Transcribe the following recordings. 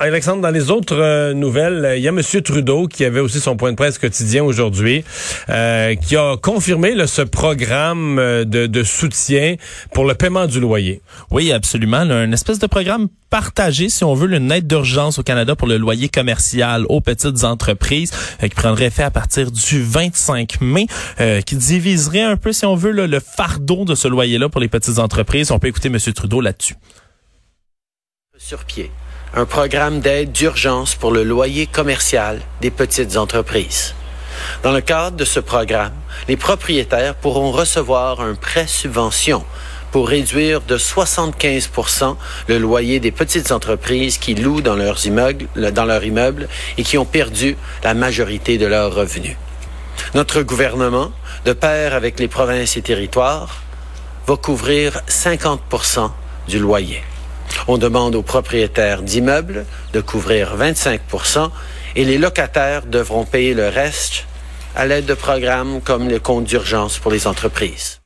Alexandre, dans les autres nouvelles, il y a M. Trudeau qui avait aussi son point de presse quotidien aujourd'hui, qui a confirmé ce programme de, de soutien pour le paiement du loyer. Oui, absolument. Un espèce de programme partagé, si on veut, une aide d'urgence au Canada pour le loyer commercial aux petites entreprises euh, qui prendrait effet à partir du 25 mai, euh, qui diviserait un peu, si on veut, le fardeau de ce loyer-là pour les petites entreprises. On peut écouter M. Trudeau là-dessus. Un programme d'aide d'urgence pour le loyer commercial des petites entreprises. Dans le cadre de ce programme, les propriétaires pourront recevoir un prêt subvention pour réduire de 75% le loyer des petites entreprises qui louent dans leurs immeubles, et qui ont perdu la majorité de leurs revenus. Notre gouvernement, de pair avec les provinces et territoires, va couvrir 50% du loyer. On demande aux propriétaires d'immeubles de couvrir 25% et les locataires devront payer le reste à l'aide de programmes comme les comptes d'urgence pour les entreprises.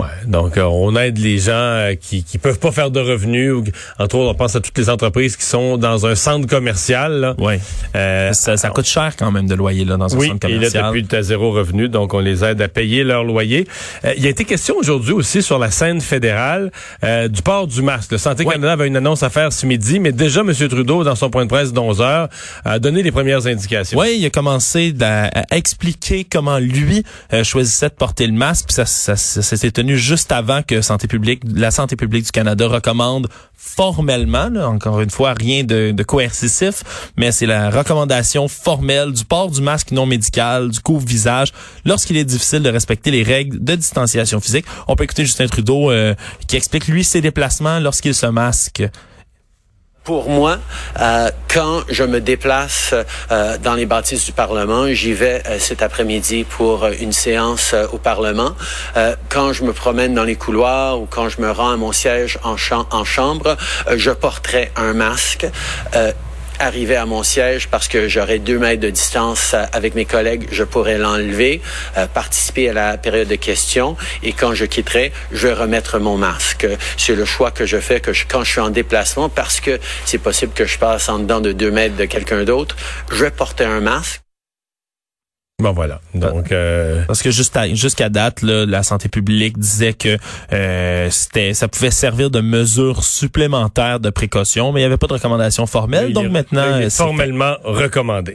Ouais, donc euh, on aide les gens euh, qui qui peuvent pas faire de revenus. Ou, entre autres, on pense à toutes les entreprises qui sont dans un centre commercial. Oui. Euh, ça, ça, coûte cher quand même de loyer là dans un centre commercial. Oui, et là depuis tu as zéro revenu, donc on les aide à payer leur loyer. Euh, il y a été question aujourd'hui aussi sur la scène fédérale du port du masque. Le Santé Canada avait une annonce à faire ce midi, mais déjà M. Trudeau dans son point de presse d'11 heures a donné les premières indications. Oui, il a commencé à, expliquer comment lui choisissait de porter le masque. Puis ça, ça, ça s'était tenu juste avant que santé publique, la santé publique du Canada recommande formellement, encore une fois, rien de, coercitif, mais c'est la recommandation formelle du port du masque non médical, du couvre-visage, lorsqu'il est difficile de respecter les règles de distanciation physique. On peut écouter Justin Trudeau euh, qui explique lui ses déplacements lorsqu'il se masque pour moi, euh, quand je me déplace euh, dans les bâtisses du Parlement, j'y vais euh, cet après-midi pour une séance au Parlement. quand je me promène dans les couloirs ou quand je me rends à mon siège en, en chambre, je porterai un masque arriver à mon siège parce que j'aurai deux mètres de distance euh, avec mes collègues, je pourrais l'enlever, euh, participer à la période de questions et quand je quitterai, je vais remettre mon masque. C'est le choix que je fais que quand je suis en déplacement parce que c'est possible que je passe en dedans de deux mètres de quelqu'un d'autre. Je vais porter un masque. Bon voilà. Donc euh... parce que jusqu'à date, là, la santé publique disait que euh, c'était ça pouvait servir de mesure supplémentaire de précaution, mais il n'y avait pas de recommandation formelle. donc maintenant, formellement recommandé.